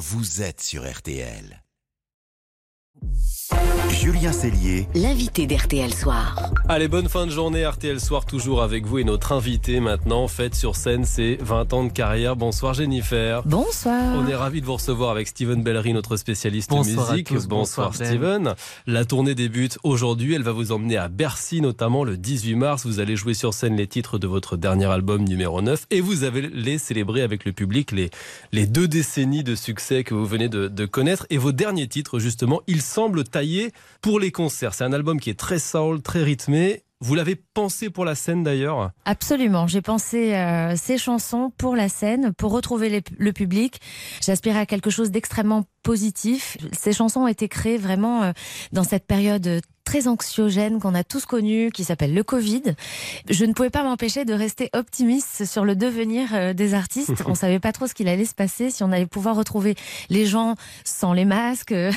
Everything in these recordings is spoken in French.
vous êtes sur RTL. Julien Cellier, L'invité d'RTL Soir. Allez, bonne fin de journée, RTL Soir toujours avec vous et notre invité maintenant, fête sur scène, c'est 20 ans de carrière. Bonsoir Jennifer. Bonsoir. On est ravi de vous recevoir avec Steven Bellery, notre spécialiste Bonsoir à musique. tous, bonsoir, bonsoir, Ben. Steven. La tournée débute aujourd'hui. Elle va vous emmener à Bercy, notamment le 18 mars. Vous allez jouer sur scène les titres de votre dernier album numéro 9 et vous allez les célébrer avec le public les, les deux décennies de succès que vous venez de, de connaître. Et vos derniers titres, justement, ils semblent taillés pour les concerts. C'est un album qui est très soul, très rythmé. Vous l'avez pensé pour la scène d'ailleurs? Absolument. J'ai pensé euh, ces chansons pour la scène, pour retrouver le public. J'aspirais à quelque chose d'extrêmement positif. Ces chansons ont été créées vraiment euh, dans cette période euh, très anxiogène qu'on a tous connue, qui s'appelle le Covid. Je ne pouvais pas m'empêcher de rester optimiste sur le devenir euh, des artistes. On savait pas trop ce qu'il allait se passer, si on allait pouvoir retrouver les gens sans les masques, euh,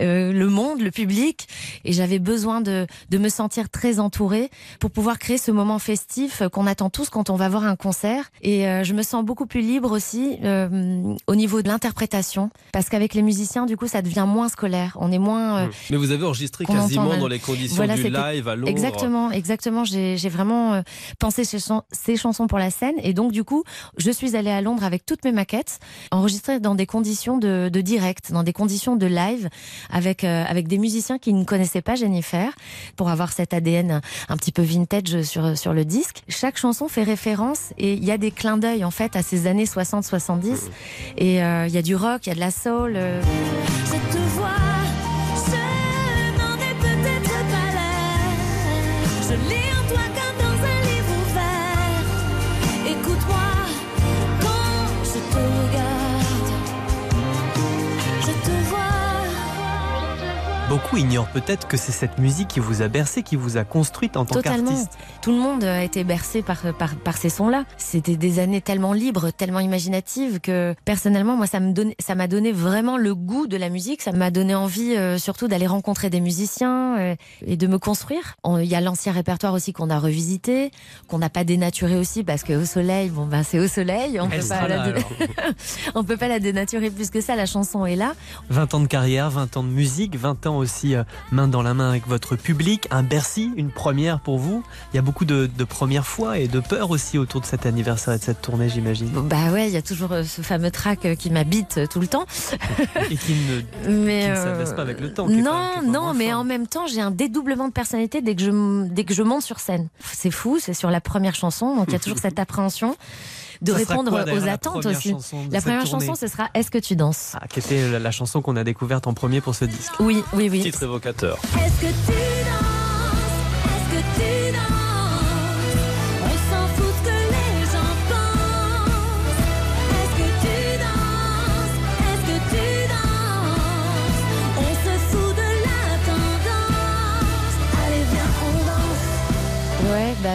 le monde, le public. Et j'avais besoin de, de me sentir très entourée pour pouvoir créer ce moment festif euh, qu'on attend tous quand on va voir un concert. Et euh, je me sens beaucoup plus libre aussi euh, au niveau de l'interprétation, parce qu'avec les musiciens, du coup, ça devient moins scolaire. On est moins... euh, Mais vous avez enregistré quasiment dans les conditions voilà, du live à Londres. Exactement, exactement. J'ai j'ai vraiment euh, pensé ces, chan- ces chansons pour la scène. Et donc, du coup, je suis allée à Londres avec toutes mes maquettes, enregistrées dans des conditions de, de direct, dans des conditions de live, avec, euh, avec des musiciens qui ne connaissaient pas Jennifer, pour avoir cet ADN un petit peu vintage sur, sur le disque. Chaque chanson fait référence et il y a des clins d'œil, en fait, à ces années 60-70. Et euh, il y a du rock, il y a de la soul. euh, Je Beaucoup ignorent peut-être que c'est cette musique qui vous a bercé, qui vous a construite en tant Totalement. qu'artiste. Tout le monde a été bercé par, par, par ces sons-là. C'était des années tellement libres, tellement imaginatives que personnellement, moi, ça me donnait, ça m'a donné vraiment le goût de la musique. Ça m'a donné envie euh, surtout d'aller rencontrer des musiciens euh, et de me construire. On- Il y a l'ancien répertoire aussi qu'on a revisité, qu'on n'a pas dénaturé aussi parce que au soleil, bon ben c'est au soleil. On Elle peut pas la on peut pas la dénaturer plus que ça. La chanson est là. 20 ans de carrière, 20 ans de musique, 20 ans aussi euh, main dans la main avec votre public. Un Bercy, une première pour vous. Il y a beaucoup de, de premières fois et de peur aussi autour de cet anniversaire et de cette tournée, j'imagine. Bah ouais, il y a toujours euh, ce fameux track euh, qui m'habite tout le temps. Et qui ne, mais qui ne s'abaisse pas avec le temps. qui Non, pas- qui non, mais fort. en même temps, j'ai un dédoublement de personnalité dès que je dès que je monte sur scène. C'est fou, c'est sur la première chanson, donc il y a toujours cette appréhension de Ça répondre quoi, aux la attentes première aussi. La première tournée chanson, ce sera Est-ce que tu danses? Ah, qui était la, la chanson qu'on a découverte en premier pour ce disque. Oui, oui, oui. Titre évocateur. Est-ce que tu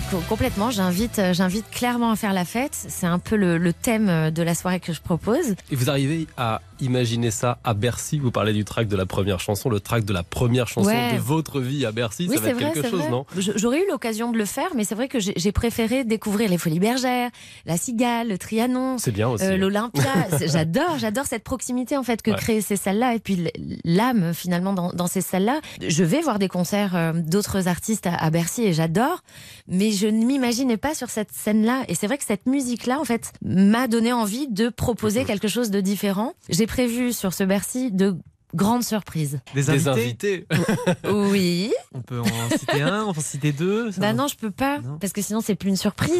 co- complètement. J'invite, euh, j'invite clairement à faire la fête. C'est un peu le, le thème euh, de la soirée que je propose. Et vous arrivez à imaginer ça à Bercy Vous parlez du track de la première chanson, le track de la première chanson Ouais. de votre vie à Bercy, Oui, ça va être vrai, quelque chose, vrai. non? J'aurais eu l'occasion de le faire, mais c'est vrai que j'ai préféré découvrir les Folies Bergères, la Cigale, le Trianon. Euh, L'Olympia, j'adore, j'adore cette proximité en fait que Ouais. créent ces salles-là et puis l'âme finalement dans, dans ces salles-là. Je vais voir des concerts euh, d'autres artistes à, à Bercy et j'adore, mais je ne m'imaginais pas sur cette scène-là. Et c'est vrai que cette musique-là en fait m'a donné envie de proposer quelque chose de différent. J'ai prévu sur ce Bercy de grandes surprises. Des Des invités. Oui. On peut en citer un, on peut en citer deux. Bah non, je peux pas Non. parce que sinon c'est plus une surprise.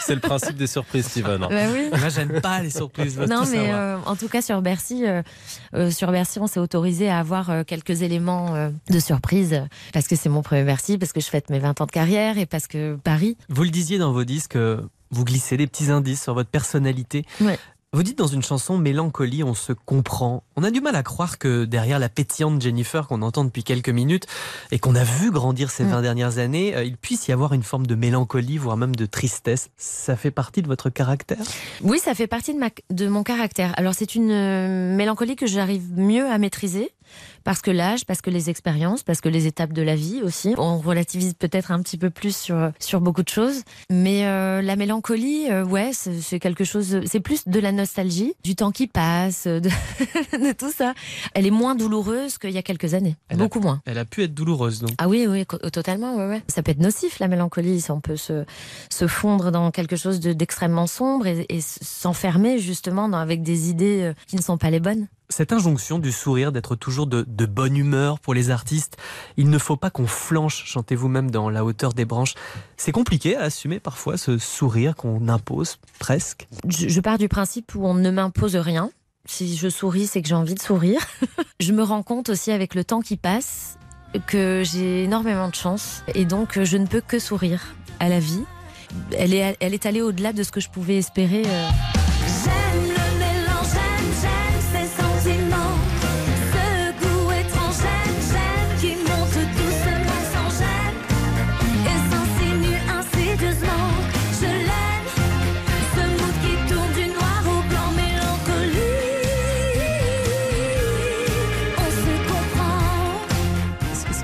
C'est le principe des surprises, Steven. bah oui. Moi, j'aime pas les surprises. Non, tout mais euh, en tout cas sur Bercy, euh, euh, sur Bercy, on s'est autorisé à avoir euh, quelques éléments euh, de surprise parce que c'est mon premier Bercy, parce que je fête mes 20 ans de carrière et parce que Paris. Vous le disiez dans vos disques, euh, vous glissez des petits indices sur votre personnalité. Ouais. Vous dites dans une chanson Mélancolie, on se comprend. On a du mal à croire que derrière la pétillante Jennifer qu'on entend depuis quelques minutes et qu'on a vu grandir ces Mm. 20 dernières années, euh, il puisse y avoir une forme de mélancolie, voire même de tristesse. Ça fait partie de votre caractère? Oui, ça fait partie de, ma, de mon caractère. Alors c'est une euh, mélancolie que j'arrive mieux à maîtriser Parce que l'âge, parce que les expériences, parce que les étapes de la vie aussi. On relativise peut-être un petit peu plus sur, sur beaucoup de choses. Mais euh, la mélancolie, euh, ouais, c'est quelque chose, c'est plus de la nostalgie, du temps qui passe, de, de tout ça. Elle est moins douloureuse qu'il y a quelques années. Elle a- beaucoup moins. Elle a pu être douloureuse, donc. Ah oui, oui, totalement, ouais, ouais. Ça peut être nocif, la mélancolie. Ça, on peut se, se fondre dans quelque chose de- d'extrêmement sombre et, s'enfermer justement dans, avec des idées euh, qui ne sont pas les bonnes. Cette injonction du sourire, d'être toujours de, bonne humeur pour les artistes, il ne faut pas qu'on flanche, chantez-vous même dans la hauteur des branches. C'est compliqué à assumer parfois ce sourire qu'on impose presque. Je, pars du principe où on ne m'impose rien. Si je souris, c'est que j'ai envie de sourire. je me rends compte aussi avec le temps qui passe que j'ai énormément de chance et donc euh, je ne peux que sourire à la vie. Elle est, elle est allée au-delà de ce que je pouvais espérer.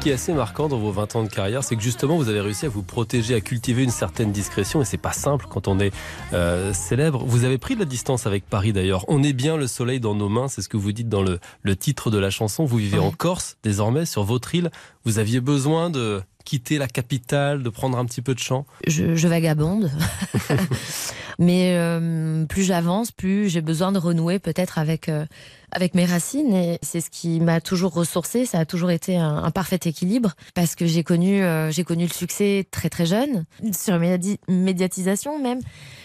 Qui est assez marquant dans vos 20 ans de carrière, c'est que justement vous avez réussi à vous protéger, à cultiver une certaine discrétion et c'est pas simple quand on est euh, célèbre. Vous avez pris de la distance avec Paris d'ailleurs. On est bien le soleil dans nos mains, c'est ce que vous dites dans le, le titre de la chanson. Vous vivez Ouais. en Corse désormais sur votre île. Vous aviez besoin de quitter la capitale, de prendre un petit peu de champ. je, je vagabonde. Mais euh, plus j'avance, plus j'ai besoin de renouer peut-être avec, euh, avec mes racines. Et c'est ce qui m'a toujours ressourcée. Ça a toujours été un, un parfait équilibre parce que j'ai connu, euh, j'ai connu le succès très très jeune, sur médi- médiatisation même,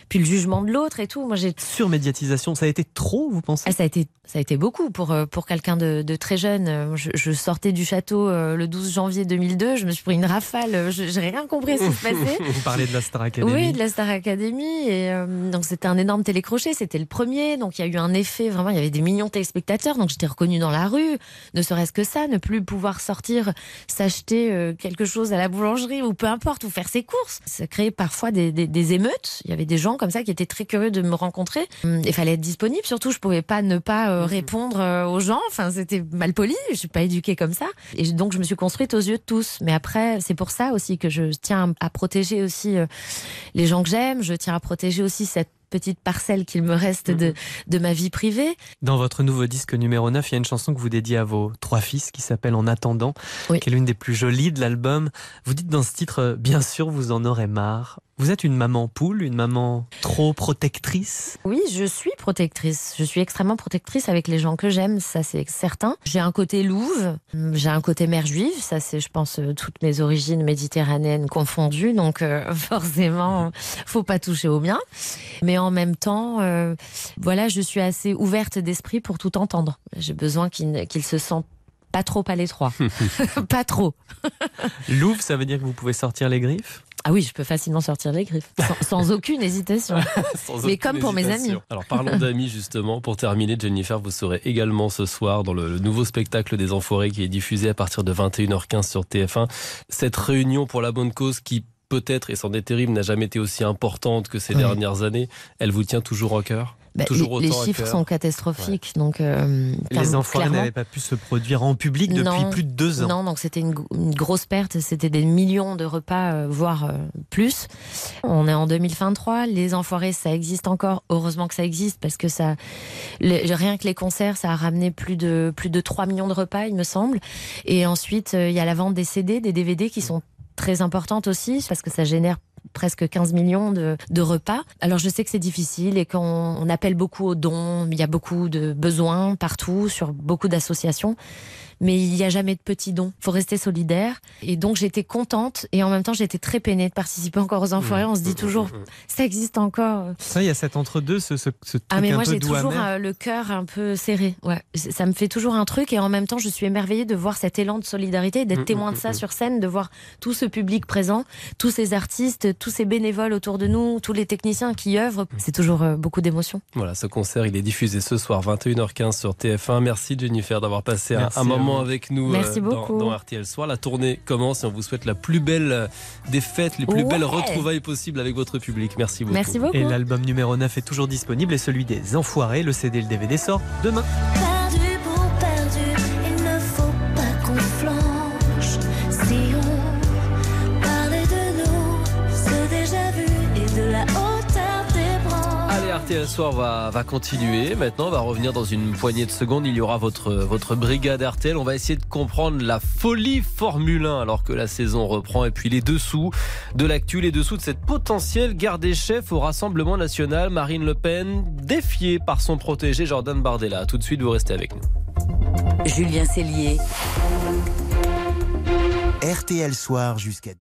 puis le jugement de l'autre et tout. Moi, j'ai Surmédiatisation, ça a été trop, vous pensez? Ah, ça a été, ça a été beaucoup pour, pour quelqu'un de, de très jeune. Je, je sortais du château le 12 janvier 2002. Je me suis pris une rafale. Je J'ai rien compris à ce qui se passait. Vous parlez de la Star Academy. Oui, de la Star Academy. Et euh, donc c'était un énorme télécrochet. C'était le premier. Donc il y a eu un effet vraiment. Il y avait des millions de téléspectateurs. Donc j'étais reconnue dans la rue. Ne serait-ce que ça, ne plus pouvoir sortir, s'acheter euh, quelque chose à la boulangerie ou peu importe, ou faire ses courses. Ça créait parfois des, des, des émeutes. Il y avait des gens comme ça qui étaient très curieux de me rencontrer. Hum, Il fallait être disponible. Surtout, je pouvais pas ne pas euh, répondre euh, aux gens. Enfin, c'était mal poli. Je suis pas éduquée comme ça. Et donc je me suis construite aux yeux de tous. Mais après, c'est pour ça aussi que je tiens à protéger aussi euh, les gens que j'aime. Je tiens à protéger aussi cette petite parcelle qu'il me reste de, de ma vie privée. Dans votre nouveau disque numéro 9, il y a une chanson que vous dédiez à vos trois fils qui s'appelle En attendant, Oui. qui est l'une des plus jolies de l'album. Vous dites dans ce titre, euh, bien sûr, vous en aurez marre. Vous êtes une maman poule, une maman trop protectrice? Oui, je suis protectrice. Je suis extrêmement protectrice avec les gens que j'aime, ça c'est certain. J'ai un côté louve, j'ai un côté mère juive, ça c'est, je pense, euh, toutes mes origines méditerranéennes confondues. Donc euh, forcément, faut pas toucher au mien. Mais en même temps, euh, voilà, je suis assez ouverte d'esprit pour tout entendre. J'ai besoin qu'ils ne- qu'ils se sentent pas trop à l'étroit. pas trop. Louve, ça veut dire que vous pouvez sortir les griffes? Ah oui, je peux facilement sortir les griffes, sans, sans aucune hésitation. Sans Mais aucune comme pour mes amis. Alors parlons d'amis justement. Pour terminer, Jennifer, vous serez également ce soir dans le, le nouveau spectacle des Enfoirés qui est diffusé à partir de 21h15 sur TF1. Cette réunion pour la bonne cause qui peut-être, et c'en est terrible, n'a jamais été aussi importante que ces dernières années, elle vous tient toujours au cœur? Bah, Toujours les, autant chiffres sont catastrophiques, donc euh, Les clairement. n'avaient pas pu se produire en public depuis Non. plus de deux ans. Non, donc c'était une, grosse perte. C'était des millions de repas, euh, voire euh, plus. On est en 2023. Les enfoirés, ça existe encore. Heureusement que ça existe parce que ça, le- rien que les concerts, ça a ramené plus de plus de 3 millions de repas, il me semble. Et ensuite, euh, il y a la vente des CD, des DVD qui sont très importantes aussi parce que ça génère presque 15 millions de, de repas. Alors je sais que c'est difficile et qu'on on appelle beaucoup aux dons, il y a beaucoup de besoins partout sur beaucoup d'associations mais il n'y a jamais de petits dons. Il faut rester solidaire. Et donc j'étais contente et en même temps j'étais très peinée de participer encore aux enfoirés. On se dit toujours, ça existe encore. Ça, il y a cet entre-deux, ce, ce, ce truc Ah mais un moi j'ai toujours euh, le cœur un peu serré. Ouais, ça me fait toujours un truc et en même temps je suis émerveillée de voir cet élan de solidarité, d'être témoin de ça sur scène, de voir tout ce public présent, tous ces artistes, tous ces bénévoles autour de nous, tous les techniciens qui œuvrent. C'est toujours euh, beaucoup d'émotions. Voilà, ce concert, il est diffusé ce soir, 21h15 sur TF1. Merci Jennifer d'avoir passé un, Merci un à moment avec nous Merci dans, beaucoup. dans RTL Soir. La tournée commence et on vous souhaite la plus belle euh, des fêtes, les plus Ouais. belles retrouvailles possibles avec votre public. Merci beaucoup. Merci beaucoup. Et l'album numéro 9 est toujours disponible et celui des Enfoirés, le CD et le DVD sort demain. Perdu pour perdu, il ne on flanche, RTL Soir va, va continuer. Maintenant, on va revenir dans une poignée de secondes. Il y aura votre, votre brigade RTL. On va essayer de comprendre la folie Formule 1 alors que la saison reprend. Et puis les dessous de l'actu, les dessous de cette potentielle guerre des chefs au Rassemblement National. Marine Le Pen défiée par son protégé Jordan Bardella. Tout de suite, vous restez avec nous. Julien Cellier. RTL Soir jusqu'à